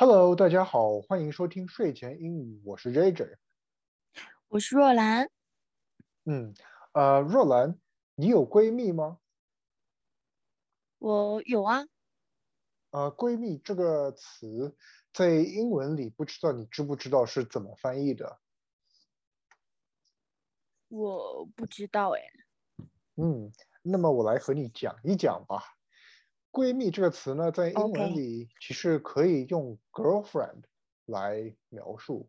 Hello，大家好，欢迎收听睡前英语，我是 JJ。我是若兰。嗯，呃，若兰，你有闺蜜吗？我有啊。呃，闺蜜这个词在英文里，不知道你知不知道是怎么翻译的？我不知道哎。嗯，那么我来和你讲一讲吧。闺蜜这个词呢，在英文里其实可以用 girlfriend 来描述。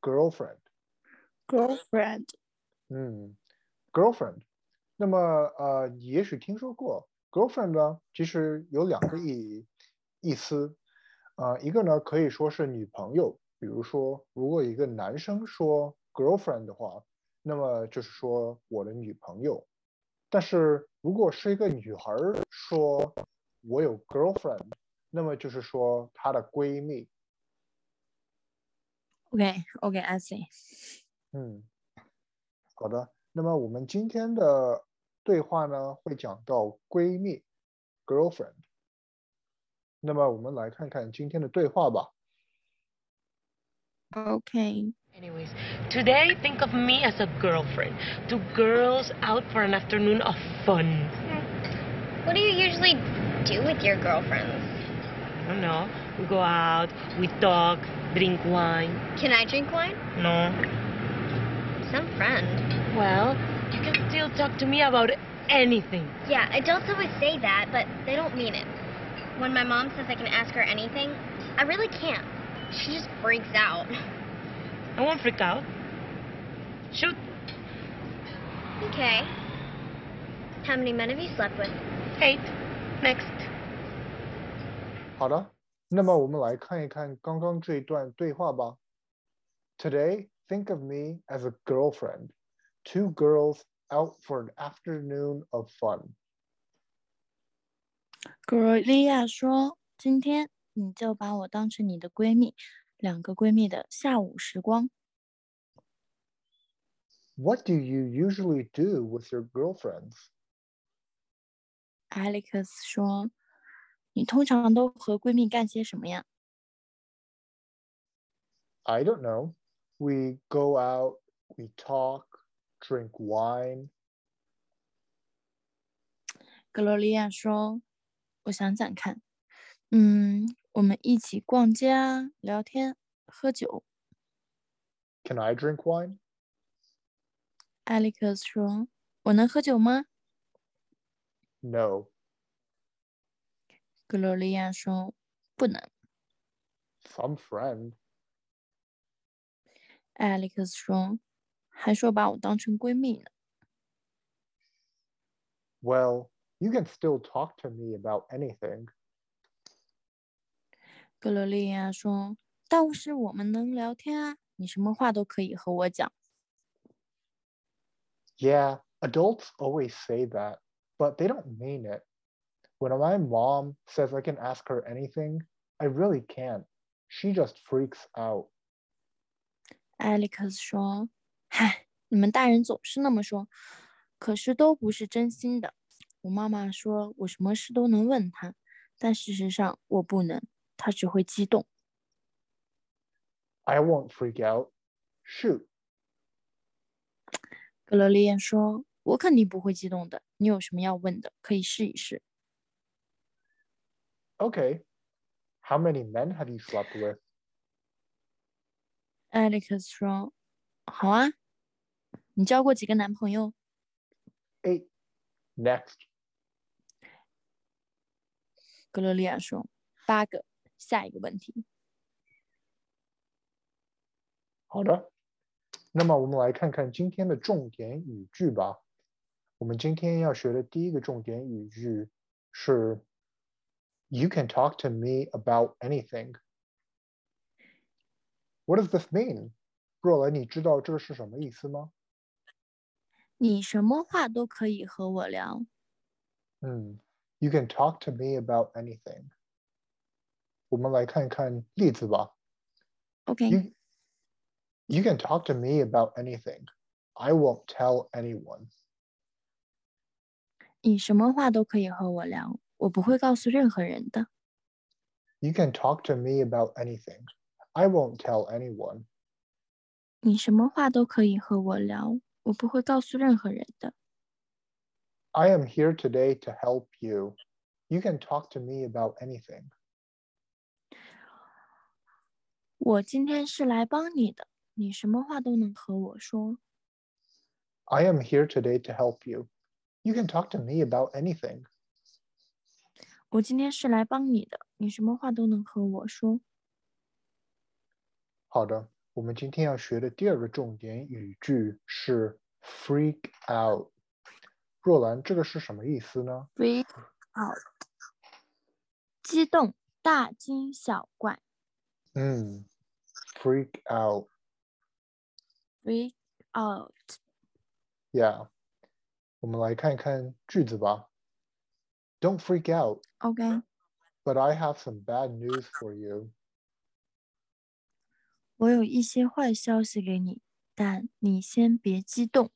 girlfriend。girlfriend。嗯，girlfriend。那么呃，你也许听说过 girlfriend 呢，其实有两个意意思。啊，一个呢可以说是女朋友，比如说如果一个男生说 girlfriend 的话，那么就是说我的女朋友。但是如果是一个女孩说，我有 girlfriend，那么就是说她的闺蜜。OK，OK，I see。嗯，好的。那么我们今天的对话呢，会讲到闺蜜 girlfriend。那么我们来看看今天的对话吧。Okay. Anyways, today think of me as a girlfriend. Two girls out for an afternoon of fun. What do you usually do with your girlfriends? I don't know. We go out, we talk, drink wine. Can I drink wine? No. Some friend. Well, you can still talk to me about anything. Yeah, adults always say that, but they don't mean it. When my mom says I can ask her anything, I really can't. She just freaks out. I won't freak out. Shoot. Okay. How many men have you slept with? Eight. Next. 好的，那么我们来看一看刚刚这一段对话吧。Today, think of me as a girlfriend. Two girls out for an afternoon of fun. 格罗利亚说：“今天你就把我当成你的闺蜜，两个闺蜜的下午时光。” What do you usually do with your girlfriends? Alex 说：“你通常都和闺蜜干些什么呀？” I don't know. We go out, we talk, drink wine. 格罗利亚说：“我想想看，嗯，我们一起逛街啊，聊天，喝酒。” Can I drink wine? Alex 说：“我能喝酒吗？” No. 格罗利亚说：“不能。” Some friend. Alex 说：“还说把我当成闺蜜呢。” Well, you can still talk to me about anything. 格罗利亚说：“倒是我们能聊天啊，你什么话都可以和我讲。” Yeah, adults always say that but they don't mean it. When my mom says I can ask her anything, I really can't. She just freaks out. Alex 说：“嗨，你们大人总是那么说，可是都不是真心的。我妈妈说我什么事都能问她，但事实上我不能，她只会激动。” I won't freak out. Shoot. 格罗丽叶说：“ 我肯定不会激动的。你有什么要问的，可以试一试。” Okay. How many men have you slept with? Alex 说：“好啊，你交过几个男朋友？” Eight. Next. 格罗利亚说：“八个。”下一个问题。好的。那么我们来看看今天的重点语句吧。我们今天要学的第一个重点语句是 "You can talk to me about anything." What does this mean? 若兰，你知道这个是什么意思吗？你什么话都可以和我聊。嗯，You can talk to me about anything. 我们来看看例子吧。OK。You can talk to me about anything. I won't tell anyone. 你什么话都可以和我聊，我不会告诉任何人的。 You can talk to me about anything. I won't tell anyone. 你什么话都可以和我聊，我不会告诉任何人的。 I am here today to help you. You can talk to me about anything. 我今天是来帮你的，你什么话都能和我说。 I am here today to help you. You can talk to me about anything. 我今天是来帮你的，你什么话都能和我说。好的，我们今天要学的第二个重点语句是 freak out。若兰，这个是什么意思呢？ freak out，激动、大惊小怪。嗯，freak out。 freak out， Yeah， 我们来看看句子吧。Don't freak out, OK， but I have some bad news for you. 我有一些坏消息给你，但你先别激动。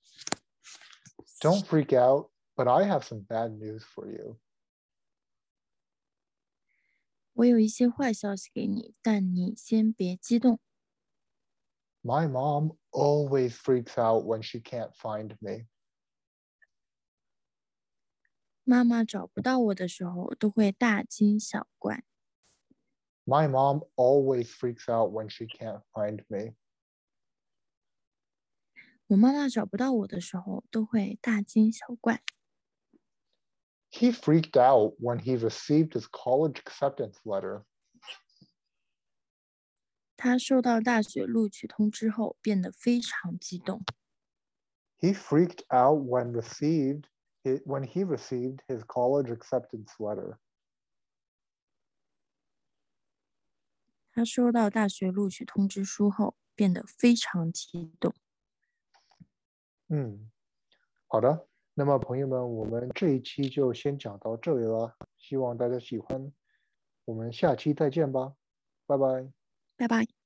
Don't freak out, but I have some bad news for you. 我有一些坏消息给你，但你先别激动。 My mom always freaks out when she can't find me. 妈妈找不到我的时候，都会大惊小怪。 My mom always freaks out when she can't find me. 我妈妈找不到我的时候，都会大惊小怪。 He freaked out when he received his college acceptance letter. 他收到大学录取通知后，变得非常激动。 He freaked out when received it when he received his college acceptance letter. 他收到大学录取通知书后，变得非常激动。嗯，好的。那么朋友们，我们这一期就先讲到这里了，希望大家喜欢。我们下期再见吧，拜拜。拜拜。